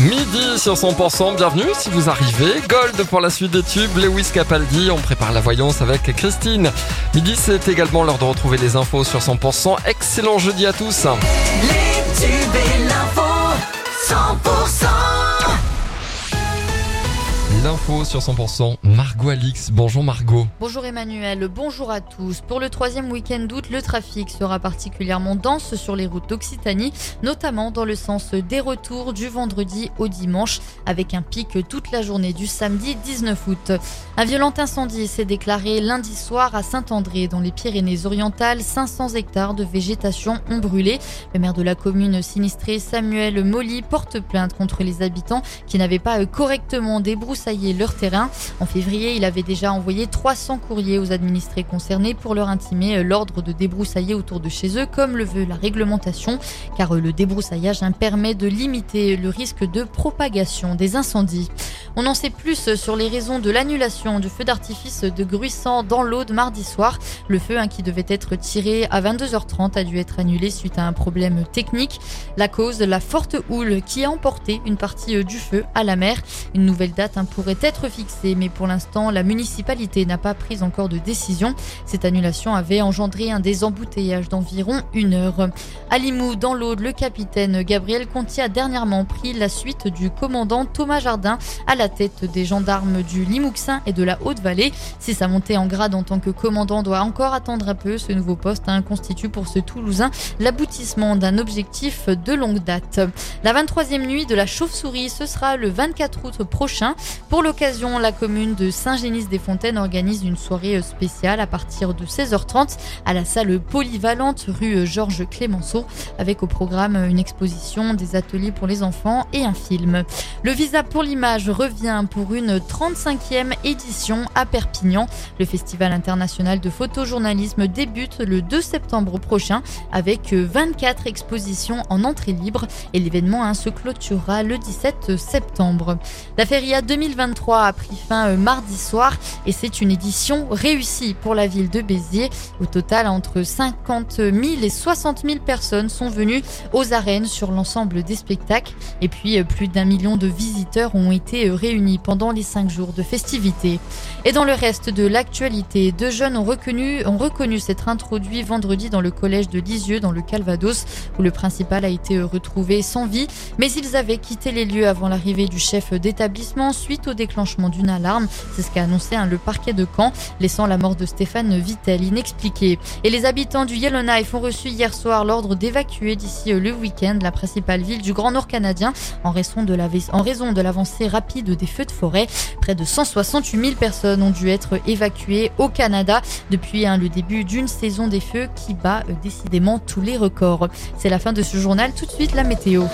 Midi sur 100%, bienvenue si vous arrivez. Gold pour la suite des tubes, Lewis Capaldi, on prépare la voyance avec Christine. Midi, c'est également l'heure de retrouver les infos sur 100%. Excellent jeudi à tous. Les tubes et l'info 100% L'info sur 100%, Margot Alix. Bonjour Margot. Bonjour Emmanuel, bonjour à tous. Pour le troisième week-end d'août, le trafic sera particulièrement dense sur les routes d'Occitanie, notamment dans le sens des retours du vendredi au dimanche, avec un pic toute la journée du samedi 19 août. Un violent incendie s'est déclaré lundi soir à Saint-André, dans les Pyrénées-Orientales. 500 hectares de végétation ont brûlé. Le maire de la commune sinistrée, Samuel Molly, porte plainte contre les habitants qui n'avaient pas correctement débroussaillé leur terrain. En février, il avait déjà envoyé 300 courriers aux administrés concernés pour leur intimer l'ordre de débroussailler autour de chez eux, comme le veut la réglementation, car le débroussaillage hein, permet de limiter le risque de propagation des incendies. On en sait plus sur les raisons de l'annulation du feu d'artifice de Gruissant dans l'Aude mardi soir. Le feu hein, qui devait être tiré à 22h30 a dû être annulé suite à un problème technique. La cause, la forte houle qui a emporté une partie euh, du feu à la mer. Une nouvelle date hein, pourrait être fixée, mais pour l'instant, la municipalité n'a pas pris encore de décision. Cette annulation avait engendré un désembouteillage d'environ une heure. À Limoux, dans l'Aude, le capitaine Gabriel Conti a dernièrement pris la suite du commandant Thomas Jardin à la tête des gendarmes du Limouxin et de la Haute-Vallée. Si sa montée en grade en tant que commandant doit encore attendre un peu, ce nouveau poste hein, constitue pour ce Toulousain l'aboutissement d'un objectif de longue date. La 23e nuit de la chauve-souris, ce sera le 24 août prochain. Pour l'occasion, la commune de Saint-Génis-des-Fontaines organise une soirée spéciale à partir de 16h30 à la salle polyvalente rue Georges Clémenceau avec au programme une exposition, des ateliers pour les enfants et un film. Le visa pour l'image revient pour une 35e édition à Perpignan. Le Festival international de photojournalisme débute le 2 septembre prochain avec 24 expositions en entrée libre et l'événement hein, se clôturera le 17 septembre. La Feria 2023 a pris fin euh, mardi soir et c'est une édition réussie pour la ville de Béziers. Au total, entre 50 000 et 60 000 personnes sont venues aux arènes sur l'ensemble des spectacles et puis euh, plus d'un million de visiteurs ont été réunis pendant les cinq jours de festivités. Et dans le reste de l'actualité, deux jeunes ont reconnu, ont reconnu s'être introduits vendredi dans le collège de Lisieux dans le Calvados où le principal a été retrouvé sans vie mais ils avaient quitté les lieux avant l'arrivée du chef d'établissement suite au déclenchement d'une alarme. C'est ce qu'a annoncé hein, le parquet de Caen, laissant la mort de Stéphane Vittel inexpliquée. Et les habitants du Yellowknife ont reçu hier soir l'ordre d'évacuer d'ici euh, le week-end la principale ville du Grand Nord canadien en raison de l'avancée rapide des feux de forêt. Près de 168 000 personnes ont dû être évacuées au Canada depuis hein, le début d'une saison des feux qui bat euh, décidément tous les records. C'est la fin de ce journal. Tout de suite, la météo.